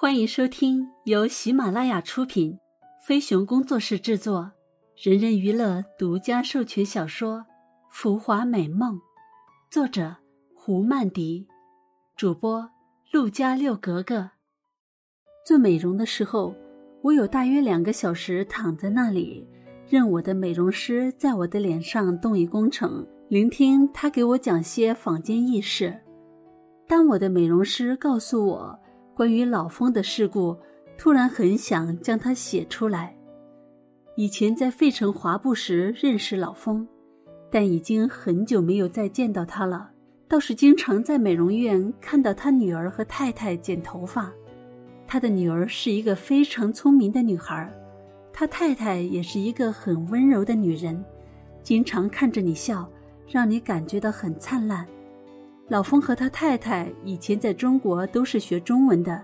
欢迎收听由喜马拉雅出品、飞熊工作室制作、人人娱乐独家授权小说《浮华美梦》，作者胡曼迪，主播陆家六格格。做美容的时候，我有大约两个小时躺在那里，任我的美容师在我的脸上动一工程，聆听他给我讲些坊间轶事。当我的美容师告诉我。关于老风的事故，突然很想将它写出来。以前在费城华埠时认识老风，但已经很久没有再见到他了。倒是经常在美容院看到他女儿和太太剪头发。他的女儿是一个非常聪明的女孩，他太太也是一个很温柔的女人，经常看着你笑，让你感觉到很灿烂。老风和他太太以前在中国都是学中文的，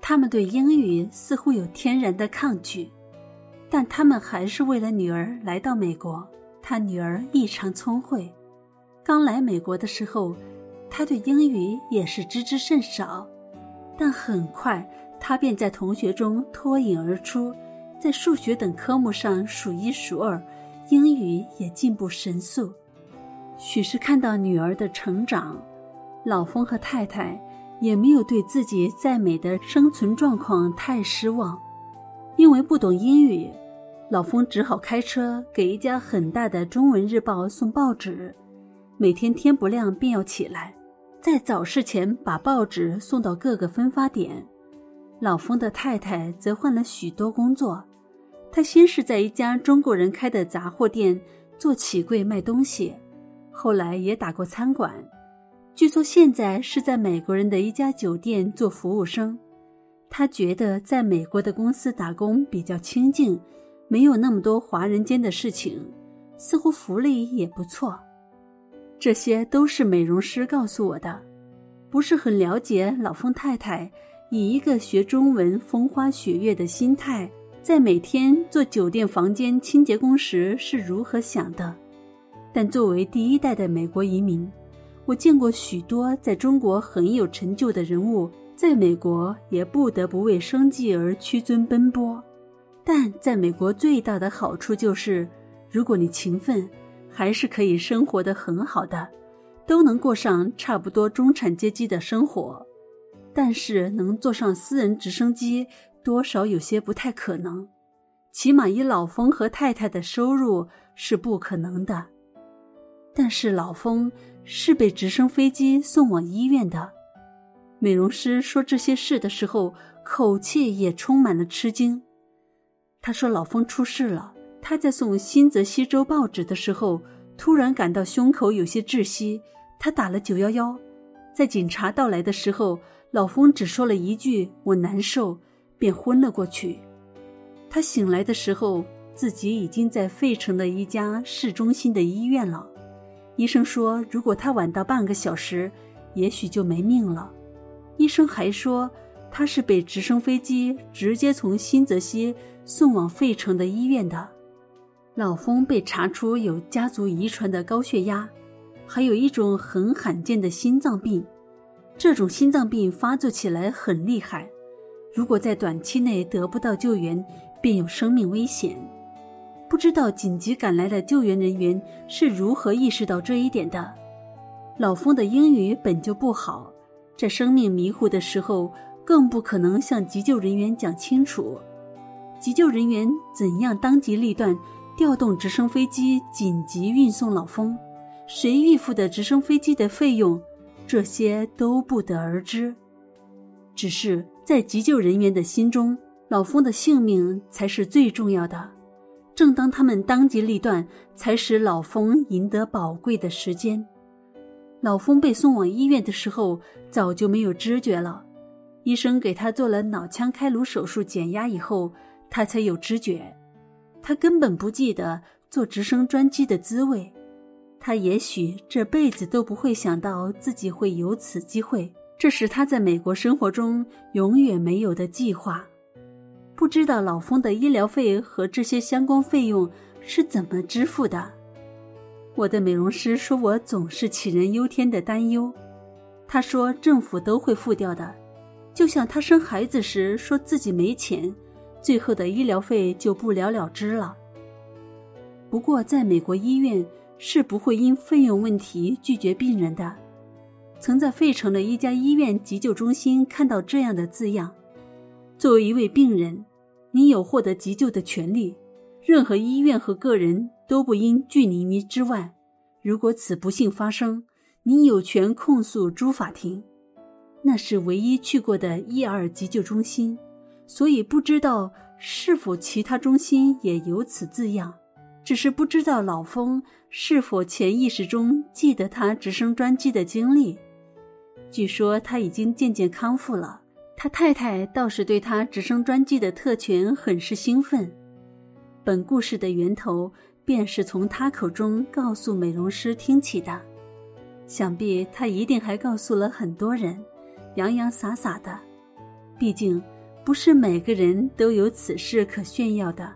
他们对英语似乎有天然的抗拒，但他们还是为了女儿来到美国。他女儿异常聪慧，刚来美国的时候，他对英语也是知之甚少，但很快他便在同学中脱颖而出，在数学等科目上数一数二，英语也进步神速。许是看到女儿的成长。老风和太太也没有对自己在美的生存状况太失望，因为不懂英语，老风只好开车给一家很大的中文日报送报纸，每天天不亮便要起来，在早市前把报纸送到各个分发点。老风的太太则换了许多工作，她先是在一家中国人开的杂货店做起柜卖东西，后来也打过餐馆。据说现在是在美国人的一家酒店做服务生，他觉得在美国的公司打工比较清静，没有那么多华人间的事情，似乎福利也不错。这些都是美容师告诉我的，不是很了解老风太太以一个学中文风花雪月的心态，在每天做酒店房间清洁工时是如何想的。但作为第一代的美国移民。我见过许多在中国很有成就的人物，在美国也不得不为生计而屈尊奔波。但在美国最大的好处就是，如果你勤奋，还是可以生活的很好的，都能过上差不多中产阶级的生活。但是能坐上私人直升机，多少有些不太可能，起码以老冯和太太的收入是不可能的。但是老风。是被直升飞机送往医院的。美容师说这些事的时候，口气也充满了吃惊。他说：“老风出事了。他在送《新泽西州报纸的时候，突然感到胸口有些窒息。他打了九幺幺，在警察到来的时候，老风只说了一句‘我难受’，便昏了过去。他醒来的时候，自己已经在费城的一家市中心的医院了。”医生说，如果他晚到半个小时，也许就没命了。医生还说，他是被直升飞机直接从新泽西送往费城的医院的。老风被查出有家族遗传的高血压，还有一种很罕见的心脏病。这种心脏病发作起来很厉害，如果在短期内得不到救援，便有生命危险。不知道紧急赶来的救援人员是如何意识到这一点的。老风的英语本就不好，在生命迷糊的时候，更不可能向急救人员讲清楚。急救人员怎样当机立断调动直升飞机紧急运送老风？谁预付的直升飞机的费用？这些都不得而知。只是在急救人员的心中，老风的性命才是最重要的。正当他们当机立断，才使老冯赢得宝贵的时间。老冯被送往医院的时候，早就没有知觉了。医生给他做了脑腔开颅手术减压以后，他才有知觉。他根本不记得坐直升专机的滋味，他也许这辈子都不会想到自己会有此机会。这是他在美国生活中永远没有的计划。不知道老风的医疗费和这些相关费用是怎么支付的？我的美容师说我总是杞人忧天的担忧。他说政府都会付掉的，就像她生孩子时说自己没钱，最后的医疗费就不了了之了。不过，在美国医院是不会因费用问题拒绝病人的。曾在费城的一家医院急救中心看到这样的字样：“作为一位病人，你有获得急救的权利，任何医院和个人都不应拒你于之外。如果此不幸发生，你有权控诉诸法庭。”那是唯一去过的一二急救中心，所以不知道是否其他中心也有此字样。只是不知道老风是否潜意识中记得他直升专机的经历。据说他已经渐渐康复了，他太太倒是对他直升专机的特权很是兴奋。本故事的源头便是从他口中告诉美容师听起的，想必他一定还告诉了很多人，洋洋洒洒的。毕竟，不是每个人都有此事可炫耀的。